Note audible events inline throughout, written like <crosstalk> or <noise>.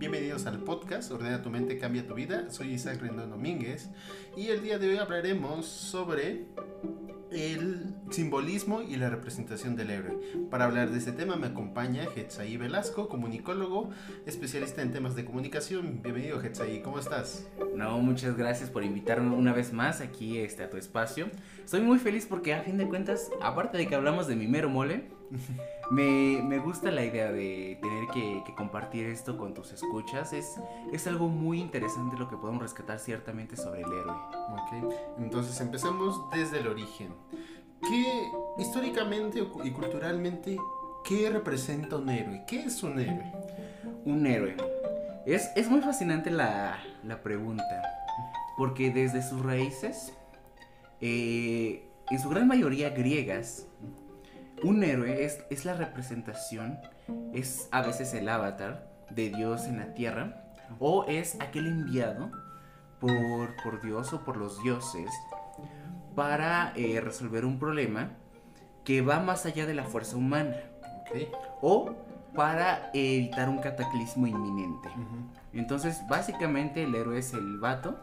Bienvenidos al podcast Ordena tu mente, cambia tu vida. Soy Isaac Rendón Domínguez y el día de hoy hablaremos sobre el simbolismo y la representación del héroe. Para hablar de este tema me acompaña Hetzaí Velasco, comunicólogo, especialista en temas de comunicación. Bienvenido Hetzaí, ¿cómo estás? No, muchas gracias por invitarme una vez más aquí este, a tu espacio. Estoy muy feliz porque a fin de cuentas, aparte de que hablamos de mi mero mole, <laughs> me, me, gusta la idea de tener que, que, compartir esto con tus escuchas. Es, es algo muy interesante lo que podemos rescatar ciertamente sobre el héroe. Ok, entonces empecemos desde el origen. ¿Qué históricamente y culturalmente, qué representa un héroe? ¿Qué es un héroe? Un héroe. Es, es muy fascinante la, la, pregunta, porque desde sus raíces, eh, en su gran mayoría griegas, un héroe es, es la representación, es a veces el avatar de Dios en la tierra, o es aquel enviado por, por Dios o por los dioses para eh, resolver un problema que va más allá de la fuerza humana. O para evitar un cataclismo inminente. Entonces, básicamente el héroe es el vato,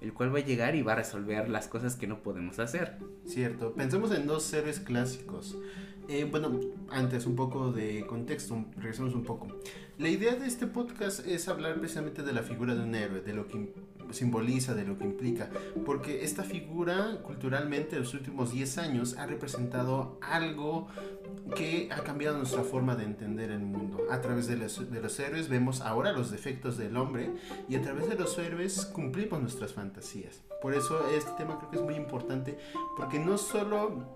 el cual va a llegar y va a resolver las cosas que no podemos hacer. Cierto. Pensemos en dos héroes clásicos. Eh, bueno, antes un poco de contexto, regresamos un poco. La idea de este podcast es hablar precisamente de la figura de un héroe, de lo que simboliza, de lo que implica, porque esta figura culturalmente en los últimos 10 años ha representado algo que ha cambiado nuestra forma de entender el mundo. A través de los, de los héroes vemos ahora los defectos del hombre y a través de los héroes cumplimos nuestras fantasías. Por eso este tema creo que es muy importante, porque no solo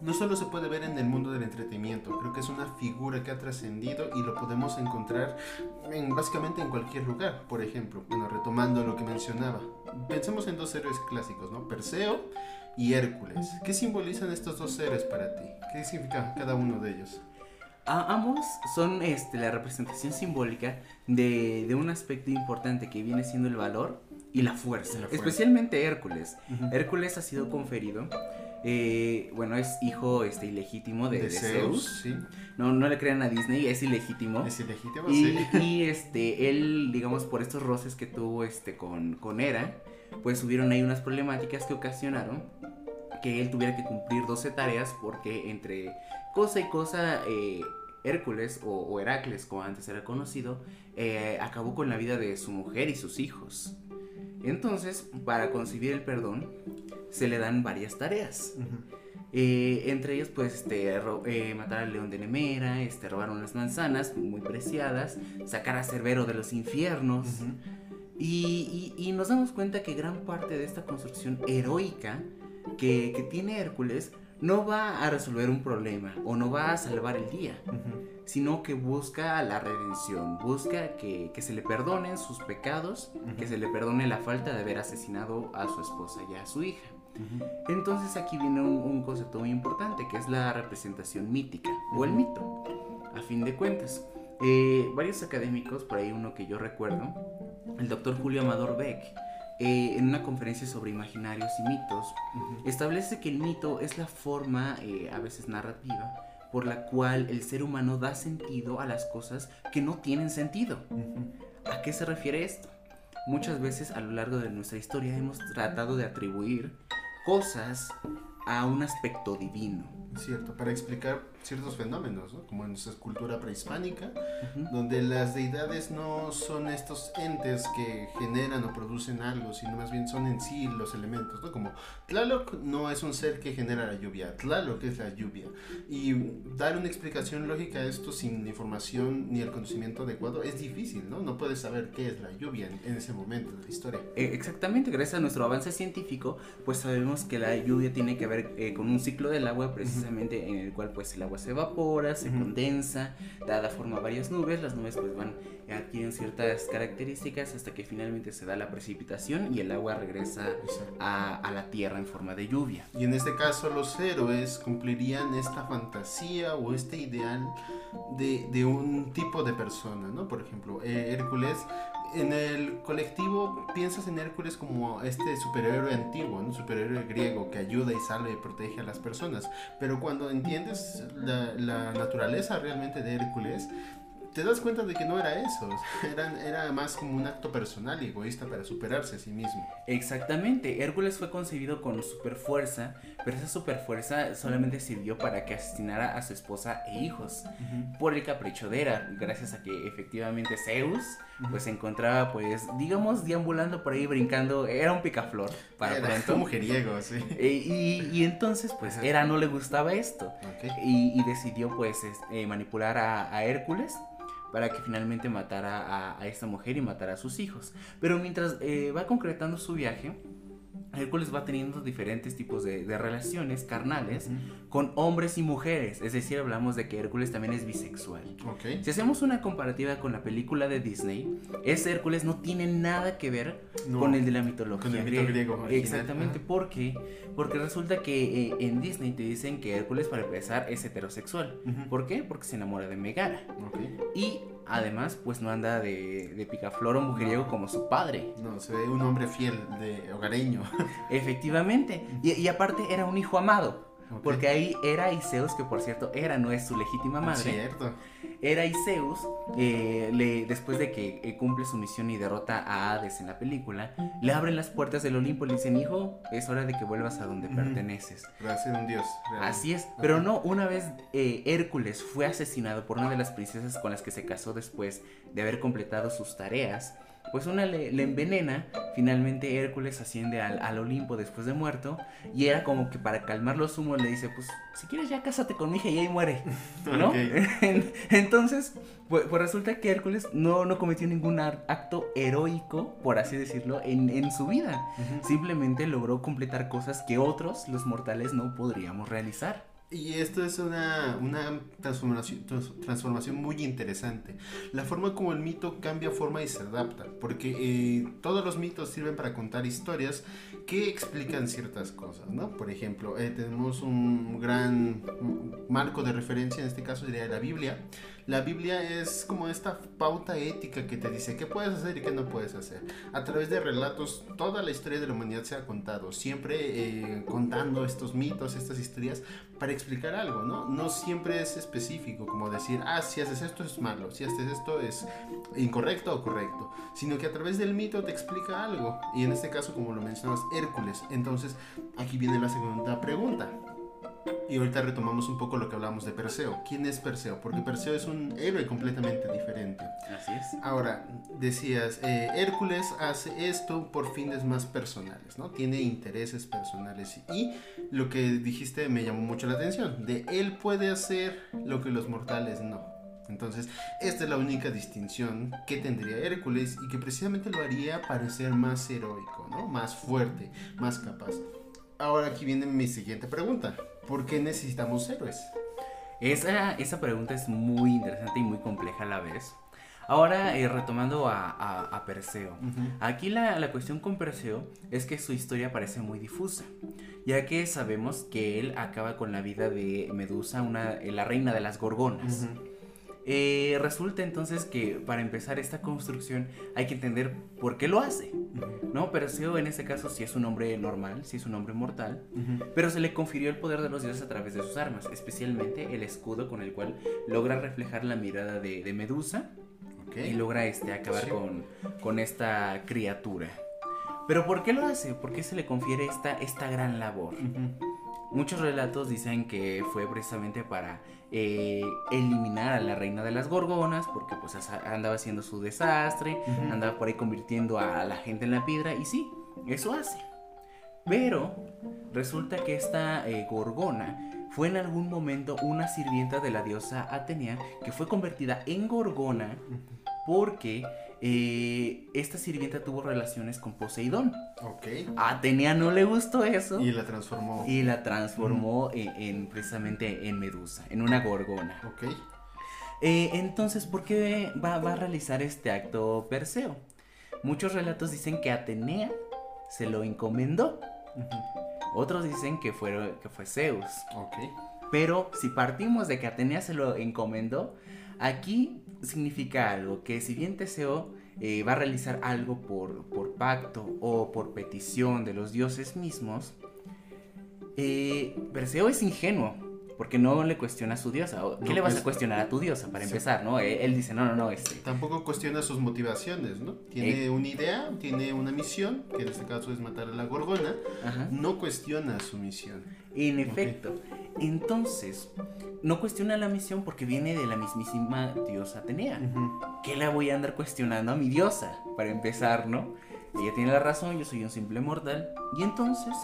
no solo se puede ver en el mundo del entretenimiento, creo que es una figura que ha trascendido y lo podemos encontrar en, básicamente en cualquier lugar. Por ejemplo, bueno, retomando lo que mencionaba, pensemos en dos héroes clásicos, ¿no? Perseo y Hércules. ¿Qué simbolizan estos dos héroes para ti? ¿Qué significa cada uno de ellos? ambos son este, la representación simbólica de, de, un aspecto importante que viene siendo el valor y la fuerza. La fuerza. Especialmente Hércules. Hércules ha sido conferido eh, bueno, es hijo este, ilegítimo de, Zeus. No, no le crean a Disney, es ilegítimo. Es ilegítimo, y, sí. Y este, él, digamos, por estos roces que tuvo este, con, con Hera, pues hubieron ahí unas problemáticas que ocasionaron que él tuviera que cumplir 12 tareas porque entre cosa y cosa... Eh, Hércules o, Heracles, como antes era conocido, eh, acabó con la vida de su mujer y sus hijos. Entonces, para concebir el perdón, se le dan varias tareas. Eh, entre ellas, pues, este, eh, matar al león de Nemera, este, robar unas manzanas muy preciadas, sacar a Cerbero de los infiernos. y, nos damos cuenta que gran parte de esta construcción heroica que, tiene Hércules no va a resolver un problema o no va a salvar el día, sino que busca la redención, busca que, se le perdonen sus pecados, que se le perdone la falta de haber asesinado a su esposa y a su hija. Entonces aquí viene un, concepto muy importante que es la representación mítica o el mito, a fin de cuentas. Eh, varios académicos, por ahí uno que yo recuerdo, el doctor Julio Amador Beck, eh, en una conferencia sobre imaginarios y mitos, establece que el mito es la forma, eh, a veces narrativa, por la cual el ser humano da sentido a las cosas que no tienen sentido. ¿A qué se refiere esto? Muchas veces a lo largo de nuestra historia hemos tratado de atribuir cosas a un aspecto divino. Cierto, para explicar ciertos fenómenos, ¿no? como en nuestra cultura prehispánica, donde las deidades no son estos entes que generan o producen algo, sino más bien son en sí los elementos, ¿no? como Tlaloc no es un ser que genera la lluvia, Tlaloc es la lluvia. Y dar una explicación lógica a esto sin información ni el conocimiento adecuado es difícil, ¿no? No puedes saber qué es la lluvia en, ese momento de la historia. Eh, exactamente, gracias a nuestro avance científico, pues sabemos que la lluvia tiene que ver eh, con un ciclo del agua precisamente en el cual pues el agua se evapora, se condensa, da forma a varias nubes, las nubes pues van adquieren ciertas características hasta que finalmente se da la precipitación y el agua regresa a, a, la tierra en forma de lluvia. Y en este caso los héroes cumplirían esta fantasía o este ideal de, de un tipo de persona, ¿no? Por ejemplo, eh, Hércules en el colectivo piensas en Hércules como este superhéroe antiguo, un superhéroe griego que ayuda y salva y protege a las personas. Pero cuando entiendes la, la naturaleza realmente de Hércules, te das cuenta de que no era eso, <laughs> era, era más como un acto personal y egoísta para superarse a sí mismo. Exactamente, Hércules fue concebido con super fuerza, pero esa super fuerza solamente sirvió para que asesinara a su esposa e hijos, por el capricho de Hera, gracias a que efectivamente Zeus pues se encontraba pues digamos deambulando por ahí brincando, era un picaflor para era pronto. <laughs> un mujeriego, sí. Eh, y, y, entonces pues Hera no le gustaba esto Ok. y, y decidió pues es- eh, manipular a, a Hércules para que finalmente matara a, esta mujer y matara a sus hijos. Pero mientras eh, va concretando su viaje, Hércules va teniendo diferentes tipos de, de relaciones carnales con hombres y mujeres. Es decir, hablamos de que Hércules también es bisexual. Si hacemos una comparativa con la película de Disney, ese Hércules no tiene nada que ver No. con el de la mitología Con el mito griego original, Exactamente, ajá. ¿por qué? Porque resulta que eh, en Disney te dicen que Hércules para empezar es heterosexual. ¿Por qué? Porque se enamora de Megara. Y además, pues no anda de, de picaflor o mujeriego como su padre. No, se ve un hombre fiel, de hogareño. <laughs> Efectivamente. Y, y aparte era un hijo amado. Porque ahí Hera y Zeus, que por cierto Hera no es su legítima madre, Cierto. Hera y Zeus, eh, le, después de que eh, cumple su misión y derrota a Hades en la película, le abren las puertas del Olimpo y le dicen, hijo, es hora de que vuelvas a donde perteneces. Para ser un dios. realmente. Así es, pero no, una vez eh, Hércules fue asesinado por una de las princesas con las que se casó después de haber completado sus tareas, pues una le, le envenena, finalmente Hércules asciende al, al Olimpo después de muerto, y era como que para calmar los humos le dice, pues si quieres ya cásate con mi hija y ahí muere, <laughs> ¿no? <laughs> Entonces, pues, pues resulta que Hércules no, no cometió ningún acto heroico, por así decirlo, en, en su vida. Simplemente logró completar cosas que otros, los mortales, no podríamos realizar. Y esto es una, una transformación, trans- transformación muy interesante. La forma como el mito cambia forma y se adapta, porque eh, todos los mitos sirven para contar historias que explican ciertas cosas, ¿no? Por ejemplo, eh, tenemos un gran marco de referencia, en este caso diría la Biblia. La Biblia es como esta pauta ética que te dice qué puedes hacer y qué no puedes hacer. A través de relatos, toda la historia de la humanidad se ha contado, siempre eh, contando estos mitos, estas historias para explicar algo, ¿no? No siempre es específico, como decir, ah, si haces esto es malo, si haces esto es incorrecto o correcto, sino que a través del mito te explica algo. Y en este caso, como lo mencionabas, Hércules. Entonces, aquí viene la segunda pregunta. Y ahorita retomamos un poco lo que hablamos de Perseo. ¿Quién es Perseo? Porque Perseo es un héroe completamente diferente. Así es. Ahora, decías, eh, Hércules hace esto por fines más personales, ¿no? Tiene intereses personales. Y lo que dijiste me llamó mucho la atención. De él puede hacer lo que los mortales no. Entonces, esta es la única distinción que tendría Hércules y que precisamente lo haría parecer más heroico, ¿no? Más fuerte, más capaz. Ahora aquí viene mi siguiente pregunta. ¿Por qué necesitamos héroes? Esa, esa pregunta es muy interesante y muy compleja a la vez. Ahora, eh, retomando a, a- a Perseo. Aquí la, la cuestión con Perseo es que su historia parece muy difusa, ya que sabemos que él acaba con la vida de Medusa, una, la reina de las gorgonas. Eh, resulta entonces que para empezar esta construcción hay que entender por qué lo hace. Ujú. ¿no? Perseo en este caso sí es un hombre normal, sí es un hombre mortal, Ujú. pero se le confirió el poder de los dioses a través de sus armas, especialmente el escudo con el cual logra reflejar la mirada de, de Medusa Ok. y logra este, acabar Sí. con, con esta criatura. Pero ¿por qué lo hace? ¿Por qué se le confiere esta, esta gran labor? Ujú. Muchos relatos dicen que fue precisamente para eh, eliminar a la reina de las gorgonas, porque pues andaba haciendo su desastre, andaba por ahí convirtiendo a la gente en la piedra, y sí, eso hace. Pero resulta que esta eh, gorgona fue en algún momento una sirvienta de la diosa Atenea que fue convertida en gorgona porque eh, esta sirvienta tuvo relaciones con Poseidón. Ok. A Atenea no le gustó eso. Y la transformó. Y la transformó en, en- precisamente en Medusa, en una gorgona. Ok. Eh, entonces, ¿por qué va, va a realizar este acto Perseo? Muchos relatos dicen que Atenea se lo encomendó. Otros dicen que fue, que fue Zeus. Ok. Pero si partimos de que Atenea se lo encomendó, aquí significa algo, que si bien Teseo eh, va a realizar algo por, por pacto o por petición de los dioses mismos, eh, Perseo es ingenuo. Porque no le cuestiona a su diosa. ¿o ¿Qué No le vas a cues- cuestionar a tu diosa para Sí. empezar, no? Él, él dice, no, no, no, este. Tampoco cuestiona sus motivaciones, ¿no? Tiene una idea, tiene una misión, que en este caso es matar a la gorgona. Ajá. No cuestiona su misión. En efecto. Entonces, no cuestiona la misión porque viene de la mismísima diosa Atenea. Ujú. ¿Qué la voy a andar cuestionando a mi diosa? Para empezar, ¿no? Ella tiene la razón, yo soy un simple mortal. Y entonces,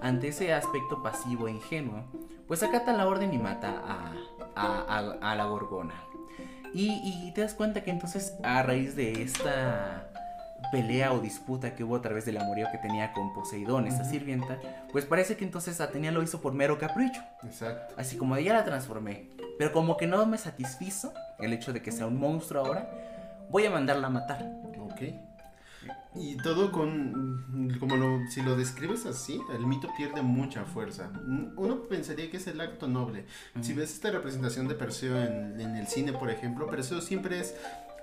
ante ese aspecto pasivo e ingenuo, pues acata la orden y mata a, a, a- a la gorgona. Y, y te das cuenta que entonces, a raíz de esta pelea o disputa que hubo a través del amorío que tenía con Poseidón, esta sirvienta, pues parece que entonces Atenea lo hizo por mero capricho. Exacto. Así como de ya la transformé. Pero como que no me satisfizo el hecho de que sea un monstruo ahora, voy a mandarla a matar. Ok. Y todo con, como lo, si lo describes así, el mito pierde mucha fuerza. Mm, Uno pensaría que es el acto noble. Si ves esta representación de Perseo en, en el cine, por ejemplo, Perseo siempre es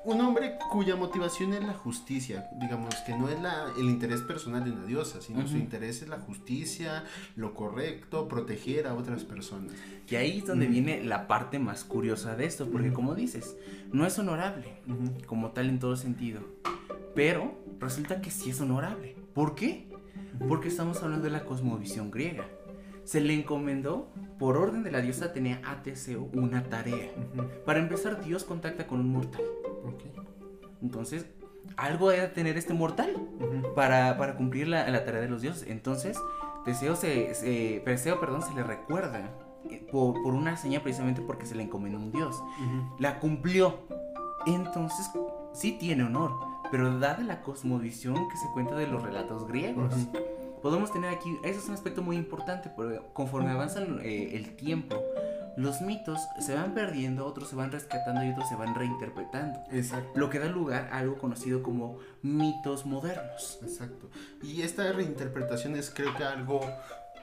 un hombre cuya motivación es la justicia. Digamos que no es la, el interés personal de una diosa, sino su interés es la justicia, lo correcto, proteger a otras personas. Y ahí es donde Ujú. viene la parte más curiosa de esto, porque como dices, no es honorable como tal en todo sentido. Pero resulta que sí es honorable. ¿Por qué? Porque estamos hablando de la cosmovisión griega. Se le encomendó, por orden de la diosa Atenea a Teseo, una tarea. Para empezar, Dios contacta con un mortal. Entonces, algo debe tener este mortal. Para, para cumplir la, la tarea de los dioses. Entonces, Teseo se, se- Perseo, perdón, se le recuerda eh, por, por una seña precisamente porque se le encomendó un dios. Ujú. La cumplió. Entonces, sí tiene honor, pero dada la cosmovisión que se cuenta de los relatos griegos. Ujú. Podemos tener aquí, eso es un aspecto muy importante, porque conforme avanza eh, el tiempo, los mitos se van perdiendo, otros se van rescatando y otros se van reinterpretando. Exacto. Lo que da lugar a algo conocido como mitos modernos. Exacto. Y esta reinterpretación es creo que algo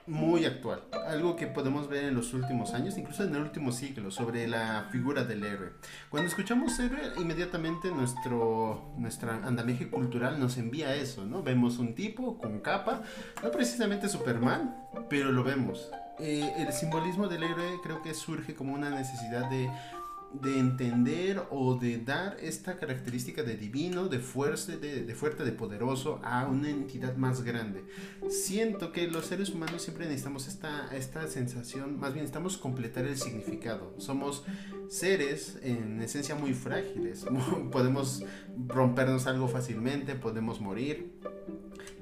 muy actual, algo que podemos ver en los últimos años, incluso en el último siglo, sobre la figura del héroe. Cuando escuchamos héroe, inmediatamente nuestro nuestra andamiaje cultural nos envía eso, ¿no? Vemos un tipo con capa, no precisamente Superman, pero lo vemos. Eh, el simbolismo del héroe creo que surge como una necesidad de de entender o de dar esta característica de divino, de fuerza, de, de fuerte, de poderoso a una entidad más grande. Siento que los seres humanos siempre necesitamos esta, esta sensación, más bien necesitamos completar el significado. Somos seres en esencia muy frágiles, <laughs> podemos rompernos algo fácilmente, podemos morir.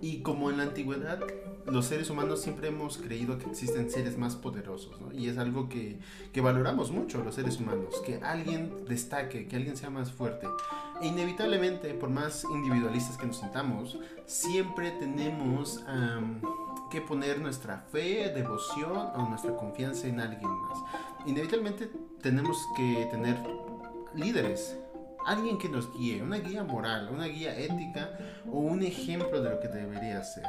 Y como en la antigüedad, los seres humanos siempre hemos creído que existen seres más poderosos, ¿no? Y es algo que, que valoramos mucho los seres humanos, que alguien destaque, que alguien sea más fuerte. E inevitablemente, por más individualistas que nos sintamos, siempre tenemos que poner nuestra fe, devoción o nuestra confianza en alguien más. Inevitablemente tenemos que tener líderes, alguien que nos guíe, una guía moral, una guía ética o un ejemplo de lo que debería ser.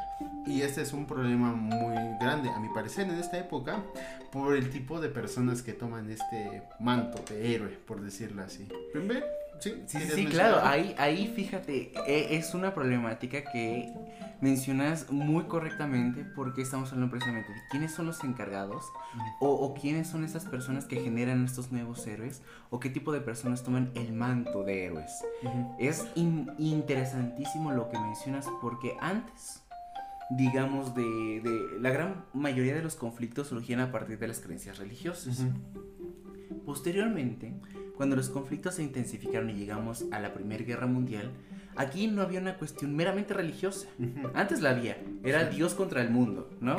Y este es un problema muy grande, a mi parecer, en esta época, por el tipo de personas que toman este manto de héroe, por decirlo así. Primero, sí, Sí, sí, ¿quieres sí, mencionar claro, ahí, ahí fíjate, e- es una problemática que mencionas muy correctamente porque estamos hablando precisamente de quiénes son los encargados o, o quiénes son esas personas que generan estos nuevos héroes o qué tipo de personas toman el manto de héroes. Es in- interesantísimo lo que mencionas porque antes, digamos, de, de la gran mayoría de los conflictos surgían a partir de las creencias religiosas. Ujú. Posteriormente, cuando los conflictos se intensificaron y llegamos a la Primera Guerra Mundial, aquí no había una cuestión meramente religiosa. Antes la había, era. Dios contra el mundo, ¿no?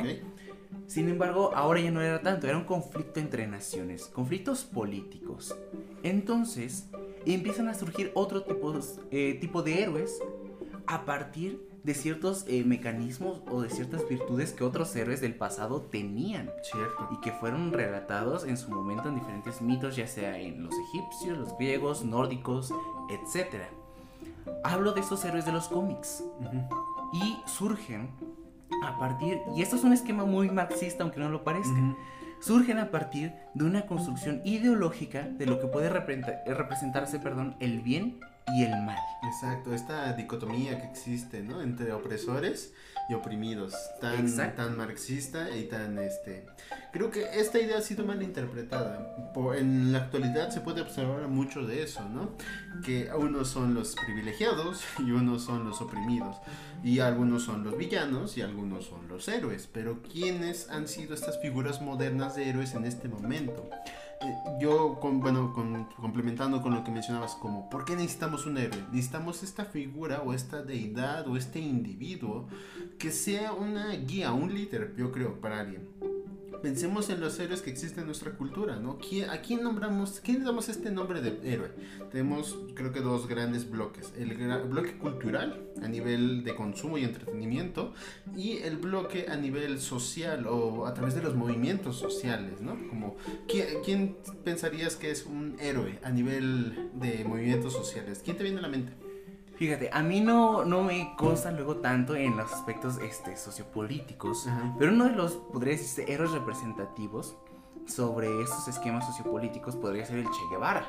Sin embargo, ahora ya no era tanto, era un conflicto entre naciones, conflictos políticos. Entonces, empiezan a surgir otro tipo, eh, tipo de héroes a partir de ciertos eh, mecanismos o de ciertas virtudes que otros héroes del pasado tenían. Cierto. y que fueron relatados en su momento en diferentes mitos, ya sea en los egipcios, los griegos, nórdicos, etc. Hablo de esos héroes de los cómics. Y surgen a partir, y esto es un esquema muy marxista aunque no lo parezca, surgen a partir de una construcción ideológica de lo que puede representa- representarse perdón, el bien y el mal. Exacto, esta dicotomía que existe, ¿no? Entre opresores y oprimidos, tan, tan marxista y tan, este... Creo que esta idea ha sido mal interpretada. en la actualidad se puede observar mucho de eso, ¿no? Que unos son los privilegiados <laughs> y unos son los oprimidos. Y algunos son los villanos y algunos son los héroes. Pero ¿quiénes han sido estas figuras modernas de héroes en este momento? Eh, yo, con, bueno, complementando con lo que mencionabas, como, ¿por qué necesitamos un héroe? Necesitamos esta figura o esta deidad o este individuo que sea una guía, un líder, yo creo, para alguien pensemos en los héroes que existen en nuestra cultura, ¿no? ¿A quién nombramos, quién damos este nombre de héroe? Tenemos, creo que dos grandes bloques. El bloque cultural, a nivel de consumo y entretenimiento, y el bloque a nivel social o a través de los movimientos sociales, ¿no? Como, ¿quién, pensarías que es un héroe a nivel de movimientos sociales? ¿Quién te viene a la mente? Fíjate, a mí no, no me consta luego tanto en los aspectos este, sociopolíticos, pero uno de los, podría decirse, héroes representativos sobre estos esquemas sociopolíticos podría ser el Che Guevara.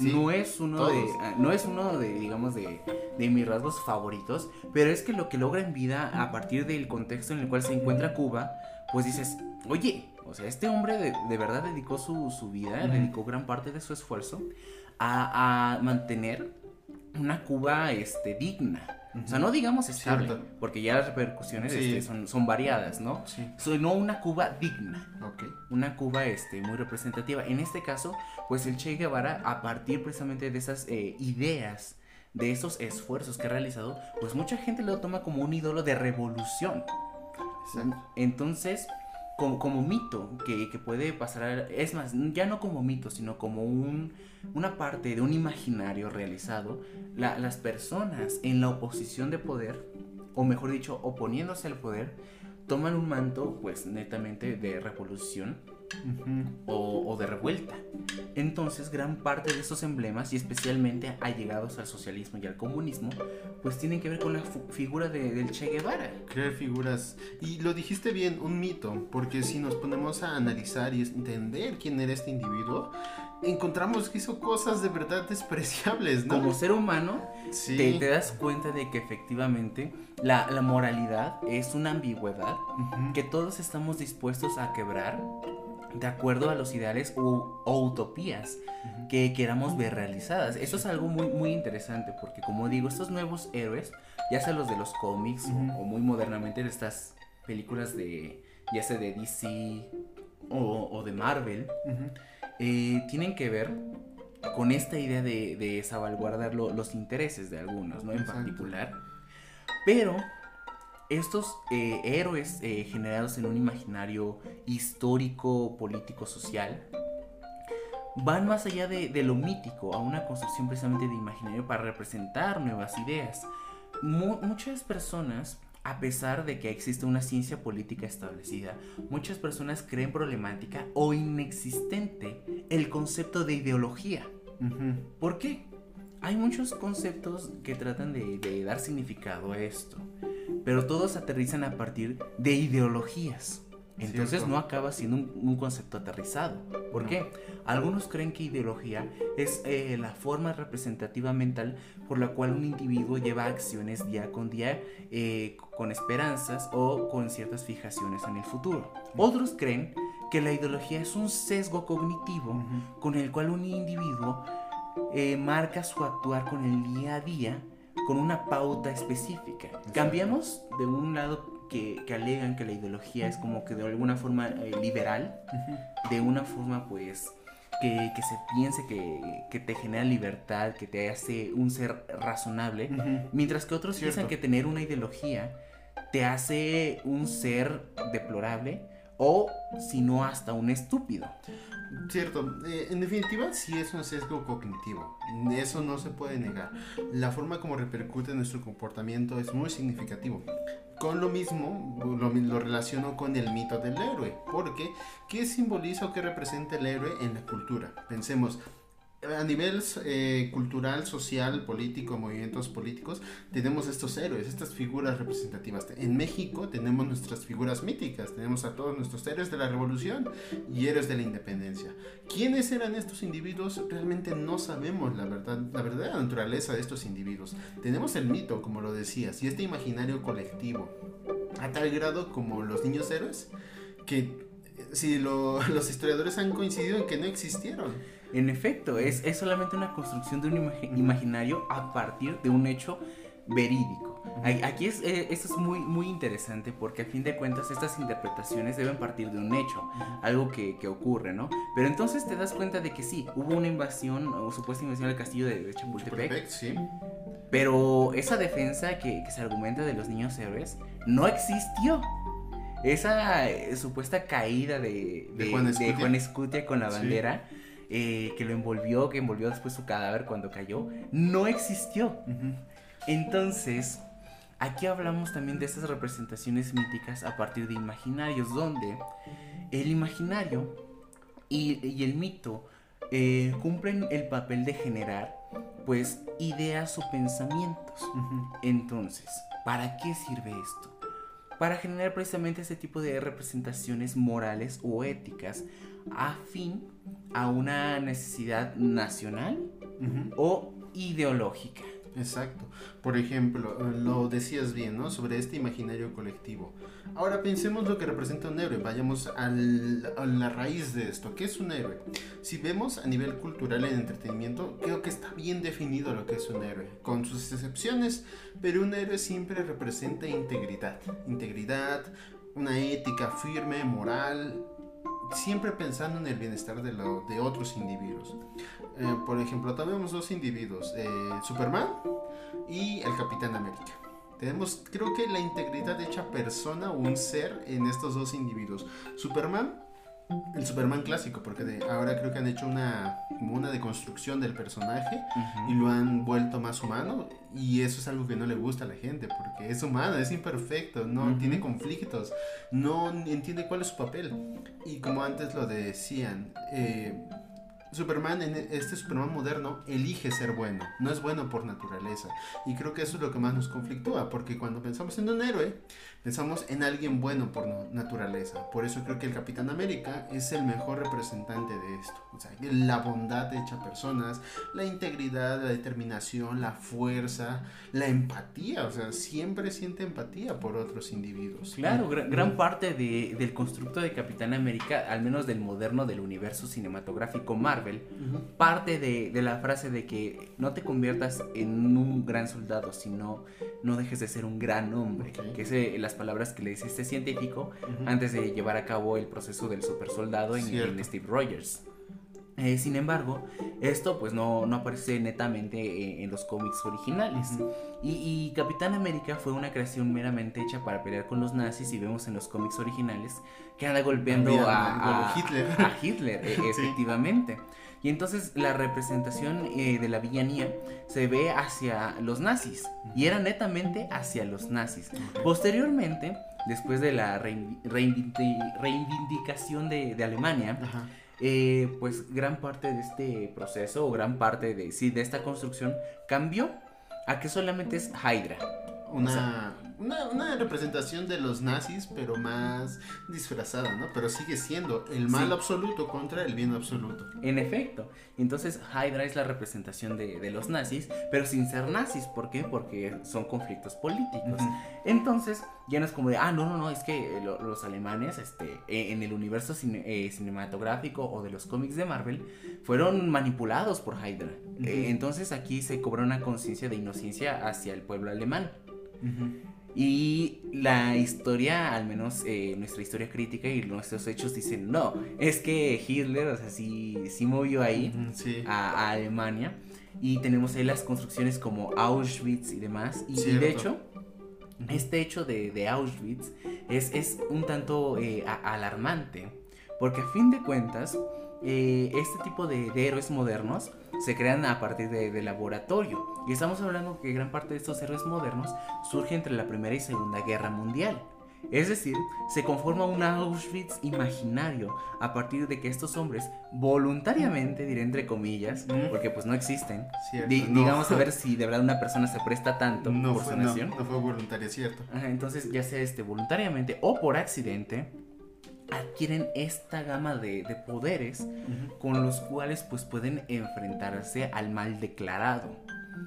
no es uno de, ah, no es uno de, digamos, de, de, mis rasgos favoritos, pero es que lo que logra en vida a partir del contexto en el cual se encuentra Cuba, pues dices, oye, o sea, este hombre de, de verdad dedicó su, su vida, dedicó gran parte de su esfuerzo a, a mantener una Cuba este, digna. O sea, no digamos estable, porque ya las repercusiones este, son, son, variadas, ¿no? Sí. no una Cuba digna. Una Cuba este, muy representativa. En este caso, pues el Che Guevara, a partir precisamente de esas eh, ideas, de esos esfuerzos que ha realizado, pues mucha gente lo toma como un ídolo de revolución. Entonces, como, mito que, puede pasar, es más, ya no como mito, sino como un, una parte de un imaginario realizado, las personas en la oposición de poder, o mejor dicho, oponiéndose al poder, toman un manto pues netamente de revolución o, de revuelta. Entonces, gran parte de esos emblemas, y especialmente allegados al socialismo y al comunismo, pues tienen que ver con la figura de, del Che Guevara. Crear figuras. Y lo dijiste bien, un mito, porque si nos ponemos a analizar y entender quién era este individuo, encontramos que hizo cosas de verdad despreciables, ¿no? Como ser humano, te, das cuenta de que efectivamente la, moralidad es una ambigüedad que todos estamos dispuestos a quebrar de acuerdo a los ideales o, utopías que queramos ver realizadas. Eso es algo muy, muy interesante porque como digo, estos nuevos héroes, ya sea los de los cómics o, muy modernamente de estas películas de, ya sea de DC o, de Marvel, eh, tienen que ver con esta idea de, salvaguardar los intereses de algunos, ¿no? En particular. Pero estos eh, héroes eh, generados en un imaginario histórico, político, social, van más allá de, lo mítico, a una construcción precisamente de imaginario para representar nuevas ideas. muchas personas, a pesar de que existe una ciencia política establecida, muchas personas creen problemática o inexistente el concepto de ideología. ¿Por qué? Hay muchos conceptos que tratan de dar significado a esto pero todos aterrizan a partir de ideologías. Entonces no acaba siendo un, concepto aterrizado. ¿Por qué? Algunos creen que ideología es eh, la forma representativa mental por la cual un individuo lleva acciones día con día eh, con esperanzas o con ciertas fijaciones en el futuro. Otros creen que la ideología es un sesgo cognitivo con el cual un individuo eh, marca su actuar con el día a día con una pauta específica. Cambiamos de un lado que, que, alegan que la ideología es como que de alguna forma eh, liberal, de una forma pues que, que se piense que, que, te genera libertad, que te hace un ser razonable, mientras que otros piensan que tener una ideología te hace un ser deplorable o si no hasta un estúpido. Cierto, eh, en definitiva sí es un sesgo cognitivo, eso no se puede negar. La forma como repercute en nuestro comportamiento es muy significativo. Con lo mismo lo, lo relaciono con el mito del héroe, porque ¿qué simboliza o qué representa el héroe en la cultura? Pensemos, a nivel eh, cultural, social, político, movimientos políticos, tenemos estos héroes, estas figuras representativas. En México tenemos nuestras figuras míticas, tenemos a todos nuestros héroes de la revolución y héroes de la independencia. ¿Quiénes eran estos individuos? Realmente no sabemos la verdad, la verdadera naturaleza de estos individuos. Tenemos el mito, como lo decías, y este imaginario colectivo, a tal grado como los niños héroes, que si <laughs> los historiadores han coincidido en que no existieron. En efecto, es, es solamente una construcción de un imaginario a partir de un hecho verídico. Aquí es, eh, esto es muy, muy interesante porque a fin de cuentas estas interpretaciones deben partir de un hecho, algo que, que, ocurre, ¿no? Pero entonces te das cuenta de que sí, hubo una invasión o supuesta invasión al castillo de, Chapultepec. sí. Pero esa defensa que, que, se argumenta de los niños héroes no existió. Esa eh, supuesta caída de, de, Juan Escutia con la bandera. Eh, que lo envolvió, que envolvió después su cadáver cuando cayó, no existió. Entonces, aquí hablamos también de estas representaciones míticas a partir de imaginarios, donde el imaginario y, el mito eh, cumplen el papel de generar, pues, ideas o pensamientos. Entonces, ¿para qué sirve esto? Para generar precisamente ese tipo de representaciones morales o éticas afín a una necesidad nacional o ideológica. Exacto. Por ejemplo, lo decías bien, ¿no? Sobre este imaginario colectivo. Ahora pensemos lo que representa un héroe. Vayamos a la raíz de esto. ¿Qué es un héroe? Si vemos a nivel cultural en entretenimiento, creo que está bien definido lo que es un héroe, con sus excepciones, pero un héroe siempre representa integridad. Integridad, una ética firme, moral, siempre pensando en el bienestar de, lo, de otros individuos. Eh, por ejemplo, tenemos dos individuos, eh, Superman y el Capitán América. Tenemos, creo que la integridad de hecha persona o un ser en estos dos individuos. Superman el Superman clásico, porque de, ahora creo que han hecho una, como una deconstrucción del personaje y lo han vuelto más humano y eso es algo que no le gusta a la gente porque es humano, es imperfecto, no tiene conflictos, no entiende cuál es su papel. Y como antes lo decían, eh, Superman, en este Superman moderno, elige ser bueno, no es bueno por naturaleza. Y creo que eso es lo que más nos conflictúa, porque cuando pensamos en un héroe, pensamos en alguien bueno por naturaleza. Por eso creo que el Capitán América es el mejor representante de esto. O sea, la bondad hecha personas, la integridad, la determinación, la fuerza, la empatía. O sea, siempre siente empatía por otros individuos. Claro, gran, parte del constructo de Capitán América, al menos del moderno del universo cinematográfico Marvel, parte de, la frase de que no te conviertas en un gran soldado, sino no dejes de ser un gran hombre. Que es la palabras que le dice este científico antes de llevar a cabo el proceso del super soldado en, Steve Rogers. Eh, sin embargo, esto pues no, no aparece netamente en, los cómics originales. y, Capitán América fue una creación meramente hecha para pelear con los nazis y vemos en los cómics originales que anda golpeando a, Hitler. A Hitler, e, <laughs> efectivamente. Y entonces la representación eh, de la villanía se ve hacia los nazis. Y era netamente hacia los nazis. Posteriormente, después de la reivindicación de, Alemania, eh, pues gran parte de este proceso, o gran parte de, sí, de esta construcción, cambió a que solamente es Hydra. Una, una, representación de los nazis, pero más disfrazada, ¿no? Pero sigue siendo el mal absoluto contra el bien absoluto. En efecto. Entonces Hydra es la representación de, los nazis, pero sin ser nazis. ¿Por qué? Porque son conflictos políticos. Entonces, ya no es como de, ah, no, no, no, es que eh, los alemanes, este, e, en el universo eh, cinematográfico o de los cómics de Marvel, fueron manipulados por Hydra. Eh, entonces aquí se cobró una conciencia de inocencia hacia el pueblo alemán. Y la historia, al menos eh, nuestra historia crítica y nuestros hechos dicen, no, es que Hitler, o sea, sí, sí movió ahí a, Alemania. Y tenemos ahí las construcciones como Auschwitz y demás. Y, de hecho, este hecho de, Auschwitz es, es, un tanto eh, alarmante. Porque a fin de cuentas, eh, este tipo de, héroes modernos se crean a partir de, laboratorio. Y estamos hablando que gran parte de estos héroes modernos surge entre la Primera y Segunda Guerra Mundial. Es decir, se conforma un Auschwitz imaginario a partir de que estos hombres voluntariamente, diré entre comillas, Mm. porque pues no existen, Cierto, di- no. digamos a ver <laughs> si de verdad una persona se presta tanto No por fue, su no, nación. no fue voluntaria, cierto. Ajá, entonces, ya sea este voluntariamente o por accidente, adquieren esta gama de, de poderes con los cuales pues pueden enfrentarse al mal declarado.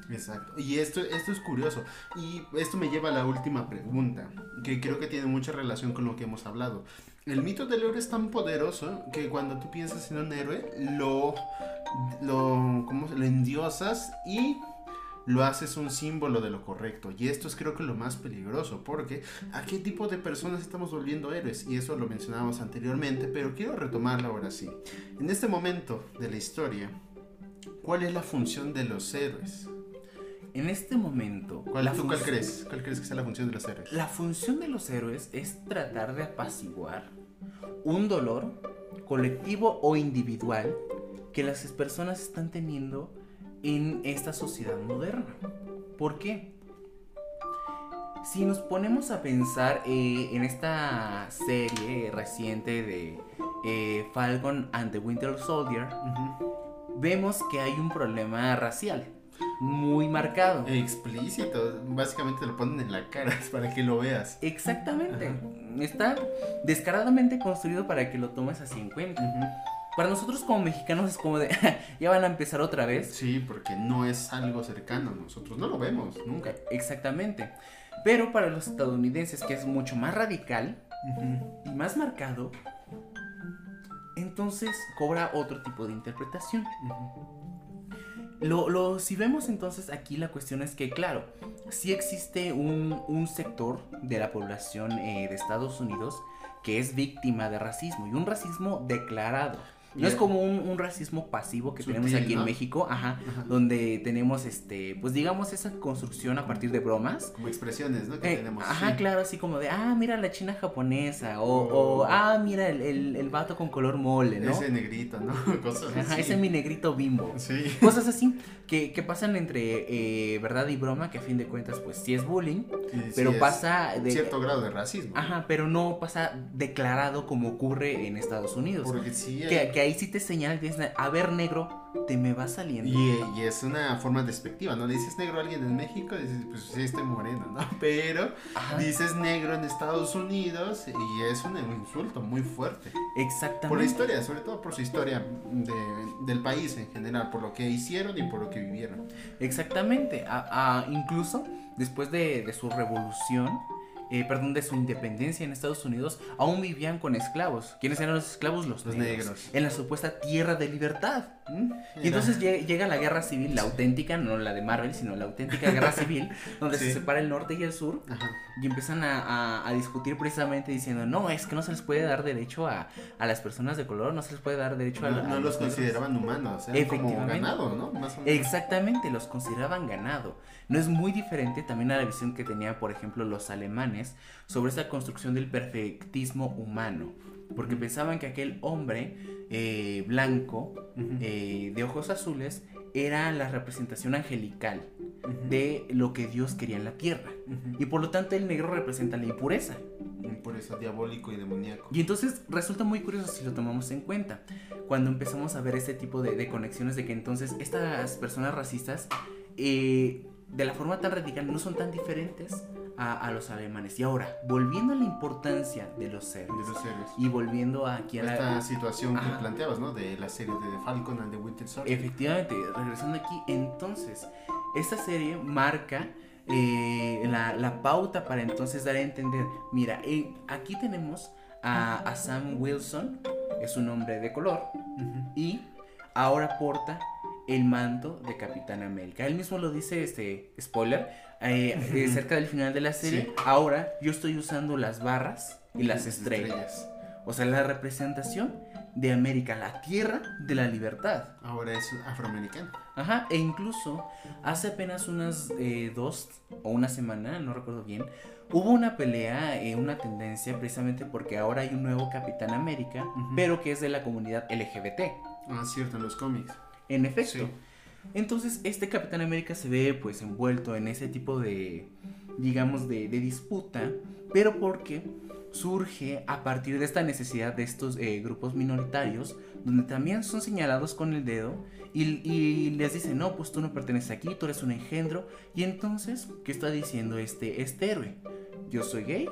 Exacto. Y esto, esto es curioso. Y esto me lleva a la última pregunta, que creo que tiene mucha relación con lo que hemos hablado. El mito del héroe es tan poderoso que cuando tú piensas en un héroe, lo, lo, ¿cómo lo endiosas y lo haces un símbolo de lo correcto. Y esto es creo que lo más peligroso, porque ¿a qué tipo de personas estamos volviendo héroes? Y eso lo mencionábamos anteriormente, pero quiero retomarlo ahora sí. En este momento de la historia, ¿cuál es la función de los héroes? En este momento, ¿Cuál, ¿Tú cuál crees? ¿Cuál crees que sea la función de los héroes? La función de los héroes es tratar de apaciguar un dolor colectivo o individual que las personas están teniendo en esta sociedad moderna. ¿Por qué? Si nos ponemos a pensar eh, en esta serie reciente de eh, Falcon and the Winter Soldier, vemos que hay un problema racial muy marcado. Explícito, básicamente te lo ponen en la cara <laughs> para que lo veas. Exactamente. Está descaradamente construido para que lo tomes así en cuenta. Para nosotros como mexicanos es como de, <laughs> ya van a empezar otra vez. Sí, porque no es algo cercano a nosotros, no lo vemos nunca. Exactamente. Pero para los estadounidenses, que es mucho más radical y más marcado, entonces cobra otro tipo de interpretación. Lo, lo- si vemos entonces aquí la cuestión es que, claro, sí existe un, un sector de la población eh, de Estados Unidos que es víctima de racismo y un racismo declarado. No es como un, un racismo pasivo que tenemos Sutil, aquí ¿no? en México, ajá, Ajá. donde tenemos este, pues digamos esa construcción a partir de bromas. Como expresiones, ¿no? Que Eh, tenemos. ajá, sí. claro, así como de, ah, mira la china japonesa, o, Oh. o, ah, mira el, el, el vato con color mole, ¿no? Ese negrito, ¿no? <laughs> Cosas Ajá, así. ese mi negrito bimbo. Sí. Cosas así que, que pasan entre eh, verdad y broma, que a fin de cuentas, pues sí es bullying, Sí, sí pero es pasa de. Cierto grado de racismo. Ajá, pero no pasa declarado como ocurre en Estados Unidos. Porque sí. hay- Que, que ahí sí te señala, a ver, negro, te me va saliendo. Y, y es una forma despectiva, ¿no? Le dices negro a alguien en México, dices, pues sí, estoy moreno, ¿no? <laughs> Pero Ajá, dices negro en Estados Unidos y es un insulto muy fuerte. exactamente. Por la historia, sobre todo por su historia de- del país en general, por lo que hicieron y por lo que vivieron. Exactamente. A- a- incluso después de, de su revolución, eh, perdón, de su independencia en Estados Unidos, aún vivían con esclavos. ¿Quiénes eran los esclavos? Los, Los negros. negros. En la supuesta tierra de libertad. ¿Mm? Y entonces lle- llega la guerra civil, la auténtica, no la de Marvel, sino la auténtica guerra <laughs> civil, donde Sí. se separa el norte y el sur. Ajá. Y empiezan a, a- a discutir precisamente diciendo, no, es que no se les puede dar derecho a, a las personas de color, no se les puede dar derecho a, No, la- no a los negros". consideraban humanos, eran como Efectivamente. ganado, ¿no? Más o menos. Exactamente, los consideraban ganado. No es muy diferente también a la visión que tenían, por ejemplo, los alemanes sobre esta construcción del perfectismo humano. Porque pensaban que aquel hombre eh, blanco, eh, de ojos azules, era la representación angelical de lo que Dios quería en la tierra. Y por lo tanto el negro representa la impureza. Eso diabólico y demoníaco. Y entonces resulta muy curioso si lo tomamos en cuenta. Cuando empezamos a ver este tipo de, de conexiones de que entonces estas personas racistas, eh, de la forma tan radical, no son tan diferentes a, a los alemanes. Y ahora, volviendo a la importancia de los De héroes los y volviendo aquí a Esta la... situación que Ajá. planteabas, ¿no? De la serie de The Falcon and the Winter Soldier. Efectivamente, regresando aquí, entonces, esta serie marca eh, la, la pauta para entonces dar a entender, mira, eh, aquí tenemos a, a Sam Wilson, es un hombre de color, y ahora porta el manto de Capitán América. Él mismo lo dice, este, spoiler, eh, eh, cerca del final de la serie, Sí. ahora yo estoy usando las barras y las estrellas. O sea, la representación de América, la tierra de la libertad. Ahora es afroamericano. Ajá, e incluso hace apenas unas eh, dos o una semana, no recuerdo bien, hubo una pelea, eh, una tendencia precisamente porque ahora hay un nuevo Capitán América, pero que es de la comunidad LGBT. Ah, cierto, en los cómics. En efecto. Sí. Entonces, este Capitán América se ve pues envuelto en ese tipo de, digamos, de, disputa, pero porque surge a partir de esta necesidad de estos eh, grupos minoritarios, donde también son señalados con el dedo y, les dicen, no, pues tú no perteneces aquí, tú eres un engendro. Y entonces, ¿qué está diciendo este, este héroe? Yo soy gay,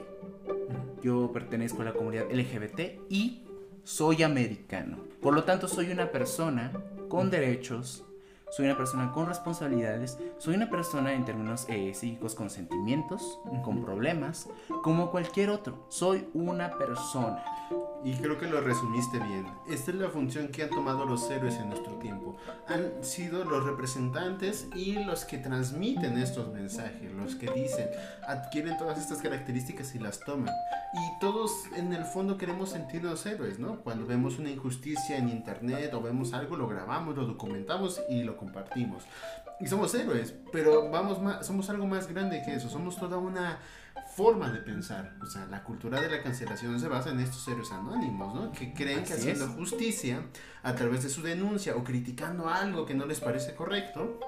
yo pertenezco a la comunidad LGBT y soy americano. Por lo tanto, soy una persona con derechos, soy una persona con responsabilidades, soy una persona en términos eh, psíquicos con sentimientos, con problemas, como cualquier otro. Soy una persona. Y creo que lo resumiste bien. Esta es la función que han tomado los héroes en nuestro tiempo. Han sido los representantes y los que transmiten estos mensajes, los que dicen, adquieren todas estas características y las toman. Y todos en el fondo queremos sentirnos héroes, ¿no? Cuando vemos una injusticia en internet o vemos algo, lo grabamos, lo documentamos y lo compartimos. Y somos héroes, pero vamos más, somos algo más grande que eso, somos toda una forma de pensar. O sea, la cultura de la cancelación se basa en estos héroes anónimos, ¿no? Que creen que haciendo justicia a través de su denuncia o criticando algo que no les parece correcto,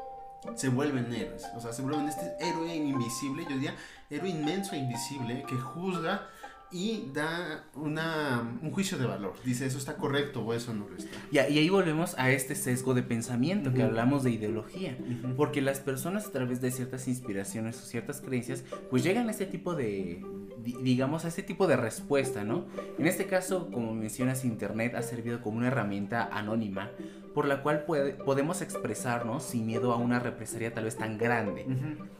se vuelven héroes. O sea, se vuelven este héroe invisible, yo diría, héroe inmenso e invisible que juzga y da una, un juicio de valor. Dice, eso está correcto o eso no lo está. Y, ahí volvemos a este sesgo de pensamiento que hablamos de ideología. Porque las personas a través de ciertas inspiraciones o ciertas creencias, pues llegan a este tipo de, digamos, a este tipo de respuesta, ¿no? En este caso, como mencionas, Internet ha servido como una herramienta anónima por la cual puede, podemos expresarnos sin miedo a una represalia tal vez tan grande,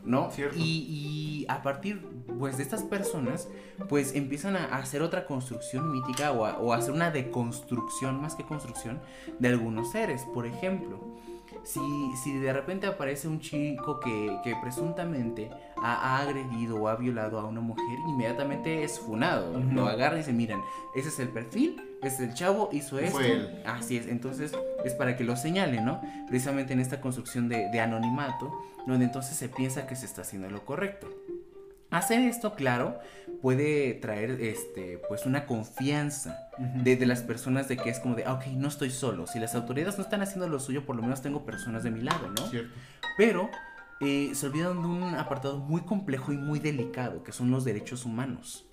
¿no? Y, a partir pues de estas personas pues empiezan a hacer otra construcción mítica o a, hacer una deconstrucción más que construcción de algunos seres, por ejemplo. Si, si, de repente aparece un chico que, que presuntamente ha, agredido o ha violado a una mujer, inmediatamente es funado. Lo agarran y dicen, miren, ese es el perfil, es el chavo, hizo esto. Así es, entonces es para que lo señalen, ¿no? Precisamente en esta construcción de, de anonimato, donde entonces se piensa que se está haciendo lo correcto. Hacer esto, claro, puede traer este, pues una confianza de, de, las personas de que es como de, ah, ok, no estoy solo. Si las autoridades no están haciendo lo suyo, por lo menos tengo personas de mi lado, ¿no? Cierto. Pero eh, se olvidan de un apartado muy complejo y muy delicado, que son los derechos humanos.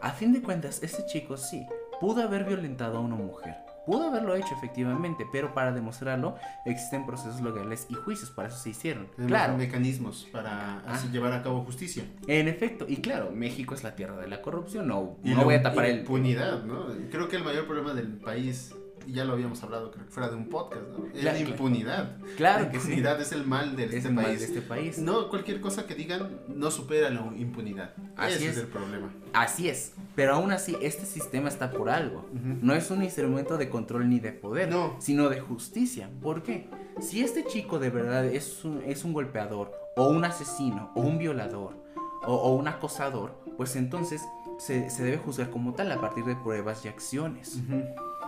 A fin de cuentas, este chico sí, pudo haber violentado a una mujer. Pudo haberlo hecho efectivamente, pero para demostrarlo existen procesos legales y juicios, para eso se hicieron. claro. mecanismos para así llevar a cabo justicia. En efecto, y claro, México es la tierra de la corrupción, no, no voy a tapar el... Impunidad, ¿no? Creo que el mayor problema del país ya lo habíamos hablado creo que fuera de un podcast, ¿no? la impunidad. Claro la impunidad es el mal de, este, país. de este país. No, cualquier cosa que digan no supera la impunidad. Así Ese es. el problema. Así es. Pero aún así, este sistema está por algo. No es un instrumento de control ni de poder, no. sino de justicia. ¿Por qué? Si este chico de verdad es un, es un golpeador, o un asesino, o un violador, o, un acosador, pues entonces se, se, debe juzgar como tal a partir de pruebas y acciones.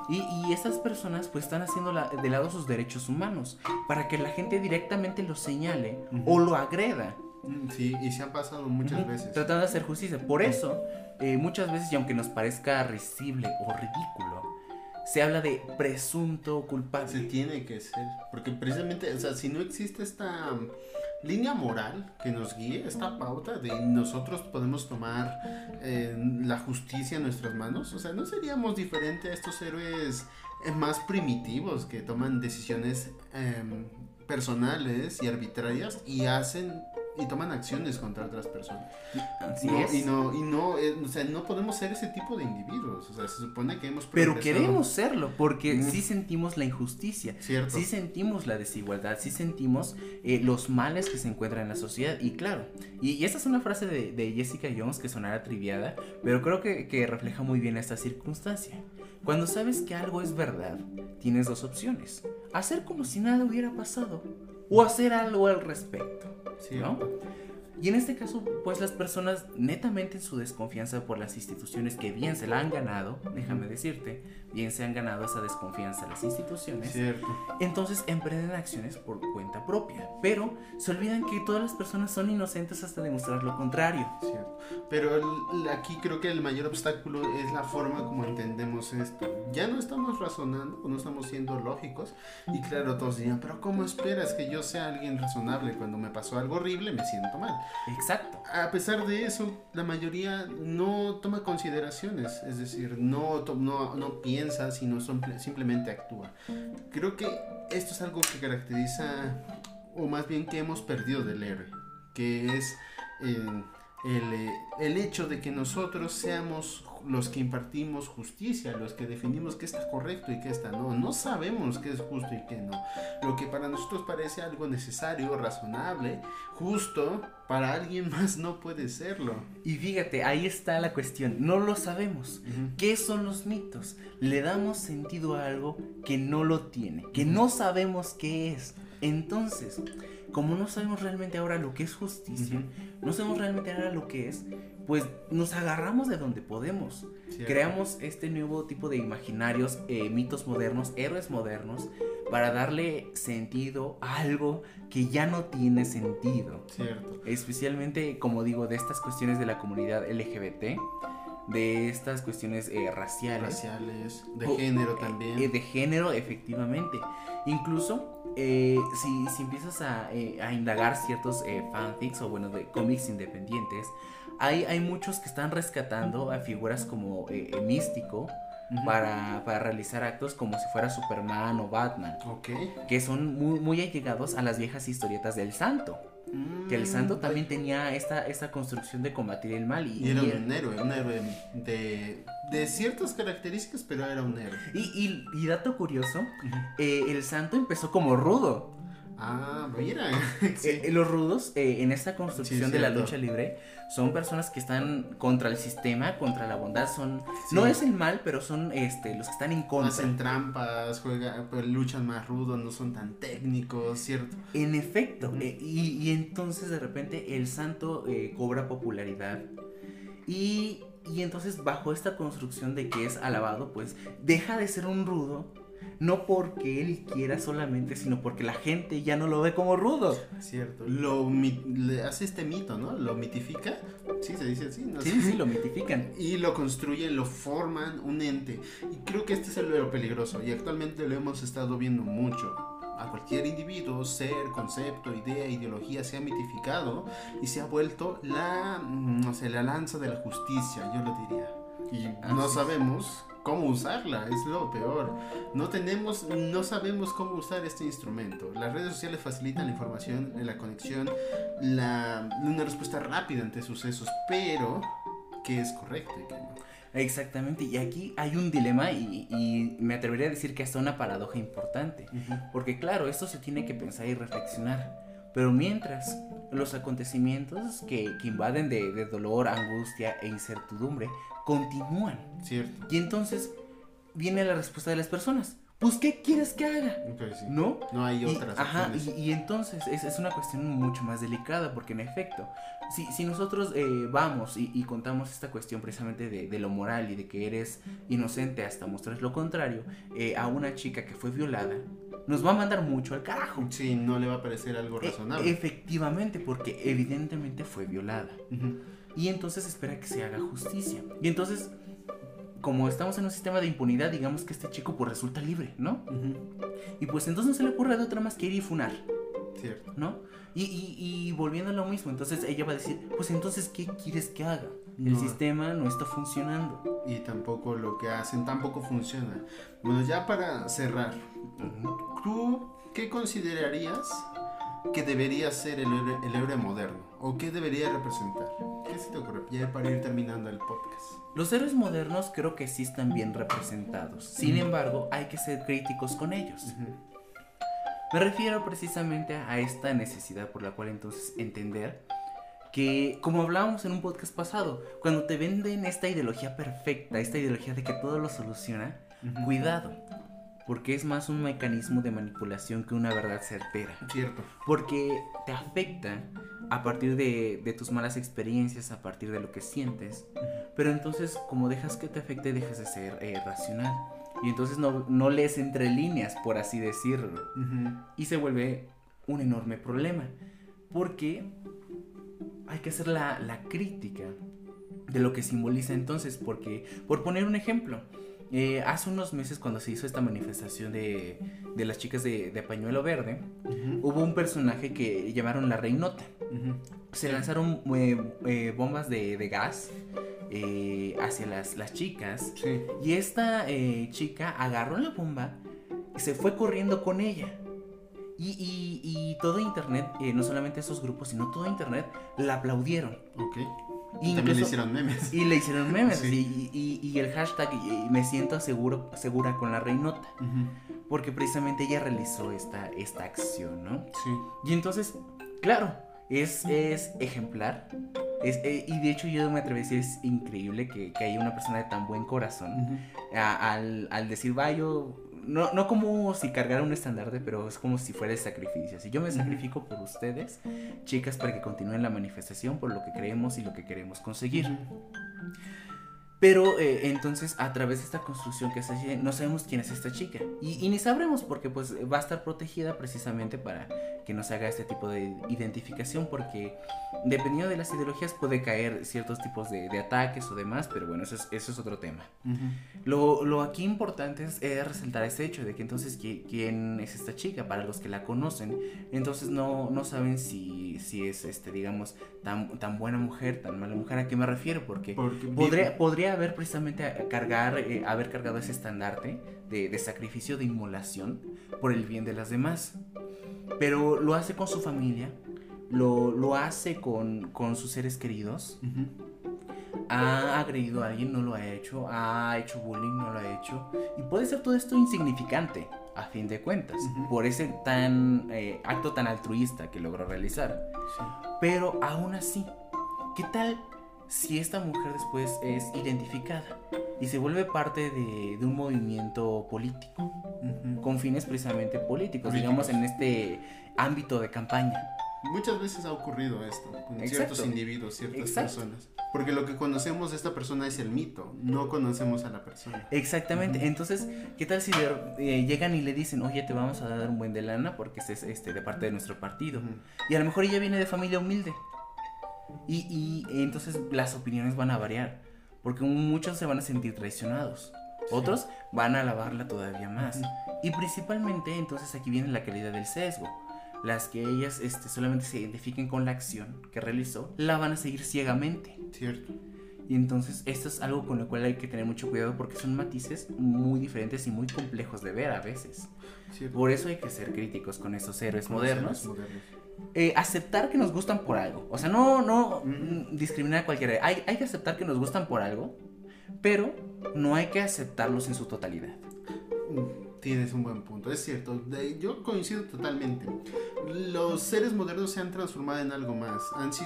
Y, y estas personas pues están haciendo de lado sus derechos humanos para que la gente directamente lo señale o lo agreda. Mm, sí, y se han pasado muchas veces. Tratando de hacer justicia. Por eso, eh, muchas veces, y aunque nos parezca risible o ridículo, se habla de presunto culpable. Se tiene que ser. Porque precisamente, o sea, si no existe esta línea moral que nos guíe, esta pauta de nosotros podemos tomar eh, la justicia en nuestras manos. O sea, no seríamos diferentes a estos héroes eh, más primitivos que toman decisiones em, personales y arbitrarias y hacen y toman acciones contra otras personas. Así Y no, y no, eh, o sea, no podemos ser ese tipo de individuos. O sea, se supone que hemos Pero queremos serlo, porque sí sentimos la injusticia, Cierto. sí sentimos la desigualdad, sí sentimos eh, los males que se encuentran en la sociedad. Y claro, y, esta es una frase de, de, Jessica Jones que sonará triviada, pero creo que, que refleja muy bien esta circunstancia. Cuando sabes que algo es verdad, tienes dos opciones. Hacer como si nada hubiera pasado o hacer algo al respecto. ¿no? Y en este caso, pues las personas netamente en su desconfianza por las instituciones que bien se la han ganado, déjame decirte, bien se han ganado esa desconfianza las instituciones, Cierto. entonces emprenden acciones por cuenta propia, pero se olvidan que todas las personas son inocentes hasta demostrar lo contrario. Cierto. Pero aquí creo que el mayor obstáculo es la forma como entendemos esto. Ya no estamos razonando, no estamos siendo lógicos, y claro, todos dirían, pero ¿cómo esperas que yo sea alguien razonable cuando me pasó algo horrible, me siento mal? Exacto. A pesar de eso, la mayoría no toma consideraciones, es decir, no, no, no piensa, sino simplemente actúa. Creo que esto es algo que caracteriza, o más bien que hemos perdido del héroe, que es el, el hecho de que nosotros seamos los que impartimos justicia, los que definimos qué está correcto y qué está no. No sabemos qué es justo y qué no. Lo que para nosotros parece algo necesario, razonable, justo, para alguien <laughs> más no puede serlo. Y fíjate, ahí está la cuestión. No lo sabemos. ¿Qué son los mitos? Le damos sentido a algo que no lo tiene, que no sabemos qué es. Entonces, como no sabemos realmente ahora lo que es justicia, no sabemos realmente ahora lo que es, pues nos agarramos de donde podemos. Creamos este nuevo tipo de imaginarios, eh, mitos modernos, héroes modernos, para darle sentido a algo que ya no tiene sentido. Cierto. Especialmente, como digo, de estas cuestiones de la comunidad LGBT de estas cuestiones eh, raciales. Raciales, de género eh, también. de género, efectivamente. Incluso, si, si, empiezas a, a indagar ciertos fanfics o, bueno, de cómics independientes, hay, muchos que están rescatando a figuras como eh, eh, Místico. para, realizar actos como si fuera Superman o Batman. Que son muy, muy allegados a las viejas historietas del santo. Que el santo mm, también tenía esta, esta construcción de combatir el mal. Y, era un héroe, un héroe de, de, ciertas características, pero era un héroe. Y, y, dato curioso, eh, el santo empezó como rudo. Ah, mira. <laughs> Eh, los rudos eh, en esta construcción de la lucha libre son personas que están contra el sistema, contra la bondad, son no es el mal, pero son este los que están en contra. Hacen trampas, juegan, pues, luchan más rudos, no son tan técnicos, ¿cierto? En efecto, eh, y, entonces de repente el santo cobra popularidad y y entonces bajo esta construcción de que es alabado, pues deja de ser un rudo no porque él quiera solamente, sino porque la gente ya no lo ve como rudo. Cierto. Lo le hace este mito, ¿no? Lo mitifica. Sí, se dice así. ¿no? Sí, sí, lo mitifican. <laughs> Y lo construyen, lo forman un ente. Y creo que este es el lo peligroso. Y actualmente lo hemos estado viendo mucho a cualquier individuo, ser, concepto, idea, ideología se ha mitificado y se ha vuelto la, mm, no sé, la lanza de la justicia, yo lo diría. Y no sabemos cómo usarla, es lo peor. No tenemos, no sabemos cómo usar este instrumento. Las redes sociales facilitan la información, la conexión, la, una respuesta rápida ante sucesos, pero ¿qué es correcto y qué no? Exactamente, y aquí hay un dilema y, me atrevería a decir que hasta una paradoja importante, porque claro, esto se tiene que pensar y reflexionar, pero mientras los acontecimientos que, invaden de, dolor, angustia e incertidumbre continúan. Cierto. Y entonces viene la respuesta de las personas. Pues, ¿qué quieres que haga? ¿No? No hay otras. ajá, y, entonces es, es, una cuestión mucho más delicada, porque en efecto, si, si nosotros eh, vamos y, contamos esta cuestión precisamente de, lo moral y de que eres inocente hasta mostrar lo contrario eh, a una chica que fue violada, nos va a mandar mucho al carajo. Sí, no le va a parecer algo e, razonable. efectivamente, porque evidentemente fue violada. Y entonces espera que se haga justicia. Y entonces, como estamos en un sistema de impunidad, digamos que este chico pues resulta libre, ¿no? Y pues entonces no se le ocurre de otra más que ir y funar. Cierto. ¿No? Y, y, volviendo a lo mismo, entonces ella va a decir, pues entonces, ¿qué quieres que haga? El sistema no está funcionando. Y tampoco lo que hacen tampoco funciona. Bueno, ya para cerrar, ¿tú qué considerarías que debería ser el héroe, moderno? ¿O qué debería representar? ¿Qué se te ocurre? Ya para ir terminando el podcast. Los héroes modernos creo que sí están bien representados. Sin embargo, hay que ser críticos con ellos. Me refiero precisamente a esta necesidad por la cual entonces entender que, como hablábamos en un podcast pasado, cuando te venden esta ideología perfecta, esta ideología de que todo lo soluciona, cuidado, porque es más un mecanismo de manipulación que una verdad certera. Cierto. Porque te afecta a partir de, tus malas experiencias, a partir de lo que sientes, pero entonces como dejas que te afecte, dejas de ser eh, racional. Y entonces no, no, lees entre líneas, por así decirlo. Y se vuelve un enorme problema. Porque hay que hacer la, la crítica de lo que simboliza entonces. Porque, por poner un ejemplo, eh, hace unos meses cuando se hizo esta manifestación de, de las chicas de, de pañuelo verde, hubo un personaje que llamaron la reinota. se lanzaron eh, eh, bombas de, de gas hacia las, las chicas. Sí. Y esta chica agarró la bomba y se fue corriendo con ella. Y, y- y todo internet, no solamente esos grupos, sino todo internet, la aplaudieron. Y También le hicieron memes. Y le hicieron memes. Sí. Y, y- y el hashtag y- me siento seguro, segura con la reinota. Porque precisamente ella realizó esta, esta acción, ¿no? Sí. Y entonces, claro, es, es ejemplar. Es, eh, y de hecho yo me atrevo a decir, es increíble que, que haya una persona de tan buen corazón a- al, al decir, va, yo, no, no como si cargara un estandarte, pero es como si fuera el sacrificio. Si yo me sacrifico por ustedes, chicas, para que continúen la manifestación por lo que creemos y lo que queremos conseguir. Pero eh, entonces a través de esta construcción que se hace, no sabemos quién es esta chica. Y, y ni sabremos porque pues va a estar protegida precisamente para que no se haga este tipo de identificación porque dependiendo de las ideologías puede caer ciertos tipos de, de ataques o demás, pero bueno, eso es, eso es otro tema. Lo, lo aquí importante es, eh, resaltar este hecho de que entonces ¿qui- quién es esta chica para los que la conocen, entonces no, no saben si, si es este digamos tan, tan buena mujer, tan mala mujer, ¿a qué me refiero? Porque Porque podría, podría haber precisamente a- cargar, eh, haber cargado ese estandarte de, de sacrificio, de inmolación por el bien de las demás. Pero lo hace con su familia, lo, lo hace con, con sus seres queridos, Ujú. ha agredido a alguien, no lo ha hecho, ha hecho bullying, no lo hecho. Y puede ser todo esto insignificante, a fin de cuentas, por ese tan eh, acto tan altruista que logró realizar. Sí. Pero aún así, ¿qué tal si esta mujer después es identificada y se vuelve parte de, de un movimiento político, con fines precisamente políticos, Políticos. digamos en este ámbito de campaña? Muchas veces ha ocurrido esto con Exacto. ciertos individuos, ciertas Exacto. personas. Porque lo que conocemos de esta persona es el mito, no conocemos a la persona. Exactamente, entonces, ¿qué tal si eh, llegan y le dicen, oye, te vamos a dar un buen de lana porque este es este, de parte de nuestro partido? Y a lo mejor ella viene de familia humilde. Y, y entonces las opiniones van a variar. Porque muchos se van a sentir traicionados. Otros van a alabarla todavía más. Y principalmente entonces aquí viene la calidad del sesgo. Las que ellas este, solamente se identifiquen con la acción que realizó, la van a seguir ciegamente. Cierto. Y entonces esto es algo con lo cual hay que tener mucho cuidado porque son matices muy diferentes y muy complejos de ver a veces. Cierto. Por eso hay que ser críticos con estos héroes modernos modernos. eh, aceptar que nos gustan por algo. O sea, no, no mm, discriminar a cualquiera. Hay, hay que aceptar que nos gustan por algo, pero no hay que aceptarlos en su totalidad. Mm, Tienes un buen punto, es cierto. de- yo coincido totalmente. Los seres modernos se han transformado en algo más. Han sí,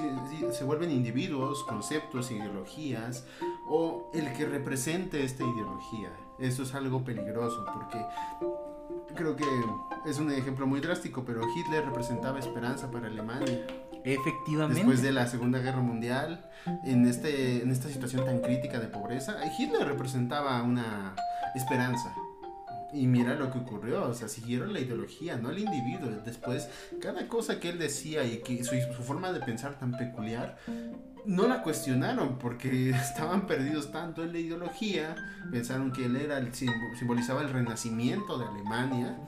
se vuelven individuos, conceptos, ideologías o el que represente esta ideología. Eso es algo peligroso porque creo que es un ejemplo muy drástico, pero Hitler representaba esperanza para Alemania. Efectivamente. Después de la Segunda Guerra Mundial, en, este, en esta situación tan crítica de pobreza, Hitler representaba una esperanza. Y mira lo que ocurrió, o sea, siguieron la ideología, no el individuo. Después, cada cosa que él decía y que su, su forma de pensar tan peculiar, no la cuestionaron porque <laughs> estaban perdidos tanto en la ideología, pensaron que él era el, simbo- simbolizaba el renacimiento de Alemania.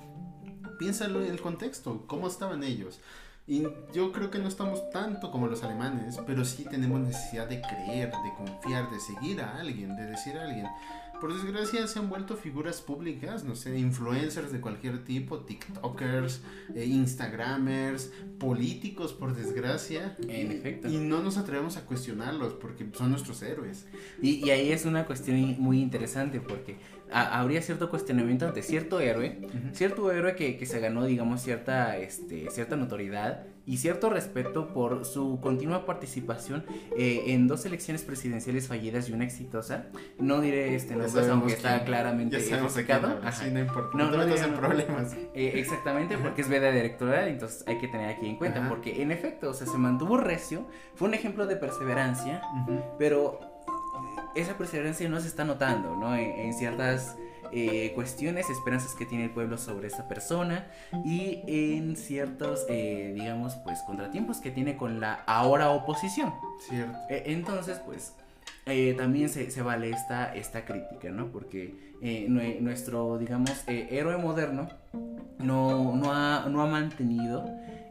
Piénsalo en el contexto, cómo estaban ellos. Y yo creo que no estamos tanto como los alemanes, pero sí tenemos necesidad de creer, de confiar, de seguir a alguien, de decir a alguien. Por desgracia se han vuelto figuras públicas, no sé, influencers de cualquier tipo, TikTokers, eh, Instagramers, políticos, por desgracia. En Y- efecto. Y no nos atrevemos a cuestionarlos porque son nuestros héroes. Y, y ahí es una cuestión muy interesante porque ha- habría cierto cuestionamiento ante cierto héroe, cierto héroe que, que se ganó, digamos, cierta, este, cierta notoriedad y cierto respeto por su continua participación eh, en dos elecciones presidenciales fallidas y una exitosa. No diré este nombres, aunque está quién- claramente Ya sabemos a quién explicado. habla, Ajá. sí, no importa. No, No, no problemas. Eh, exactamente, porque es veda electoral, entonces hay que tener aquí en cuenta, Ajá. porque en efecto, o sea, se mantuvo recio, fue un ejemplo de perseverancia, pero esa perseverancia no se está notando, ¿no? En, en ciertas eh, cuestiones, esperanzas que tiene el pueblo sobre esta persona y en ciertos, eh, digamos, pues contratiempos que tiene con la ahora oposición. Cierto. E- Entonces, pues, eh, también se, se vale esta, esta crítica, ¿no? Porque eh, nuestro, digamos, eh, héroe moderno no, no, ha, no ha mantenido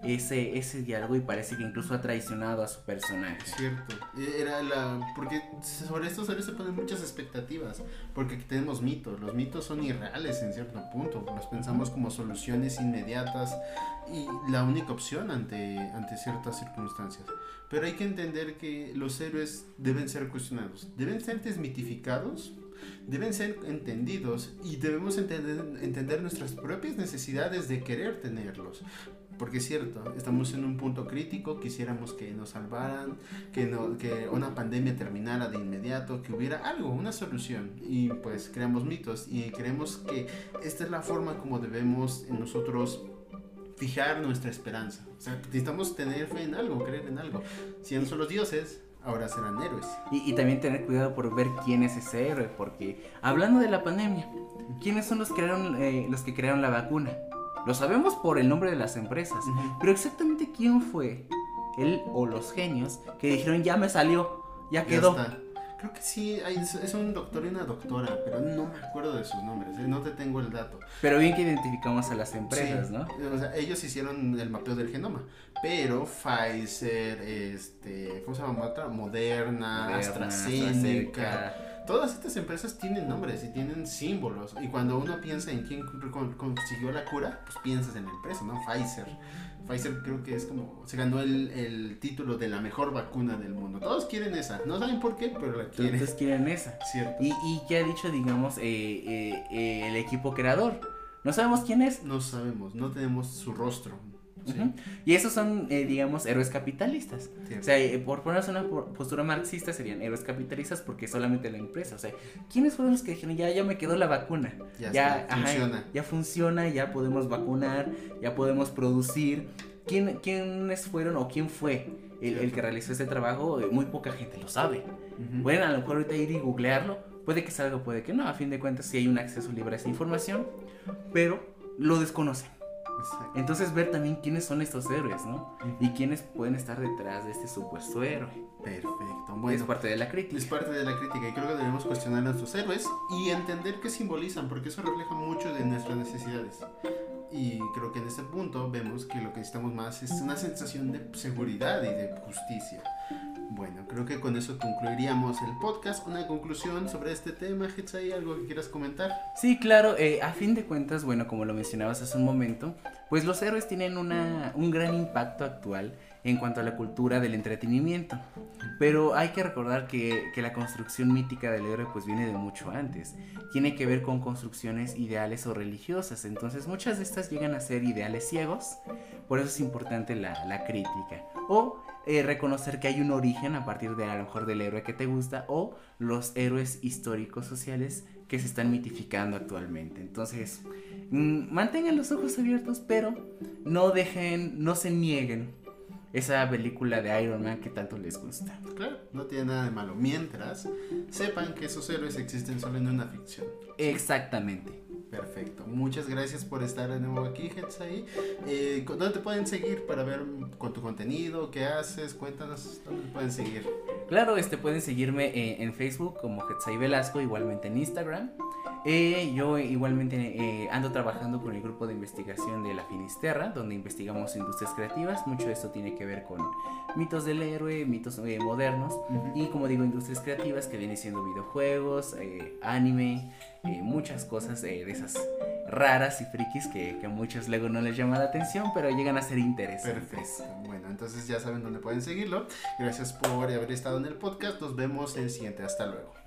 ese, ese diálogo y parece que incluso ha traicionado a su personaje. Cierto, era la porque sobre esto se ponen muchas expectativas, porque tenemos mitos, los mitos son irreales en cierto punto, los pensamos como soluciones inmediatas y la única opción ante, ante ciertas circunstancias. Pero hay que entender que los héroes deben ser cuestionados, deben ser desmitificados deben ser entendidos y debemos entender, nuestras propias necesidades de querer tenerlos. Porque es cierto, estamos en un punto crítico, quisiéramos que nos salvaran, que una pandemia terminara de inmediato, que hubiera algo, una solución. Y pues creamos mitos y creemos que esta es la forma como debemos nosotros fijar nuestra esperanza. O sea, necesitamos tener fe en algo, creer en algo. Si no son los dioses, ahora serán héroes. Y, también tener cuidado por ver quién es ese héroe, porque hablando de la pandemia, ¿quiénes son los, crearon, eh, los que crearon la vacuna? Lo sabemos por el nombre de las empresas, pero exactamente quién fue él o los genios que dijeron ya me salió, ya quedó. Creo que sí, es un doctor y una doctora, pero no me acuerdo de sus nombres, ¿eh? no te tengo el dato. Pero bien que identificamos a las empresas, ¿no? O sea, ellos hicieron el mapeo del genoma, pero Pfizer, este, ¿cómo se llama otra? Moderna, AstraZeneca todas estas empresas tienen nombres y tienen símbolos. Y cuando uno piensa en quién consiguió la cura, pues piensas en la empresa, ¿no? Pfizer. Pfizer creo que es como, se ganó el, el título de la mejor vacuna del mundo. Todos quieren esa, no saben por qué, pero la quieren. Todos quieren esa. Cierto. ¿Y, y qué ha dicho, digamos, eh, eh, eh, el equipo creador? No sabemos quién es. No sabemos, no tenemos su rostro. Y esos son, eh, digamos, héroes capitalistas. O sea, eh, por ponerse una postura marxista serían héroes capitalistas porque solamente la empresa. O sea, ¿quiénes fueron los que dijeron, ya, ya me quedó la vacuna? Ya, funciona. Ya funciona, ya podemos vacunar, ya podemos producir. ¿Quién, ¿Quiénes fueron o quién fue el, que realizó ese trabajo? Eh, muy poca gente lo sabe. Bueno, a lo mejor ahorita ir y googlearlo. Puede que salga, puede que no. A fin de cuentas, sí hay un acceso libre a esa información, pero lo desconocen. Entonces ver también quiénes son estos héroes, ¿no? Y quiénes pueden estar detrás de este supuesto héroe. Perfecto. Bueno, es parte de la crítica. Es parte de la crítica y creo que debemos cuestionar a nuestros héroes y entender qué simbolizan, porque eso refleja mucho de nuestras necesidades. Y creo que en este punto vemos que lo que necesitamos más es una sensación de seguridad y de justicia. Bueno, creo que con eso concluiríamos el podcast. Una conclusión sobre este tema, ¿hay ¿algo que quieras comentar? Sí, claro, eh, a fin de cuentas, bueno, como lo mencionabas hace un momento, pues los héroes tienen una, un gran impacto actual en cuanto a la cultura del entretenimiento. Pero hay que recordar que, que, la construcción mítica del héroe pues viene de mucho antes. Tiene que ver con construcciones ideales o religiosas. Entonces muchas de estas llegan a ser ideales ciegos. Por eso es importante la, la crítica. O eh, reconocer que hay un origen a partir de a lo mejor del héroe que te gusta o los héroes históricos sociales que se están mitificando actualmente. Entonces, mm, mantengan los ojos abiertos, pero no dejen, no se nieguen esa película de Iron Man que tanto les gusta. Claro, no tiene nada de malo. Mientras sepan que esos héroes existen solo en una ficción. Exactamente. Perfecto. Muchas gracias por estar de nuevo aquí, Hetsai. Eh, ¿Dónde te pueden seguir para ver con tu contenido? ¿Qué haces? Cuéntanos dónde te pueden seguir. Claro, este pueden seguirme eh, en Facebook como Hetsai Velasco, igualmente en Instagram. Eh, yo igualmente eh, ando trabajando con el grupo de investigación de la Finisterra, donde investigamos industrias creativas. Mucho de esto tiene que ver con mitos del héroe, mitos modernos y como digo, industrias creativas que vienen siendo videojuegos, anime, muchas cosas de esas raras y frikis que, que, a muchos luego no les llama la atención, pero llegan a ser interesantes. Perfecto. Bueno, entonces ya saben dónde pueden seguirlo. Gracias por haber estado en el podcast. Nos vemos en el siguiente. Hasta luego.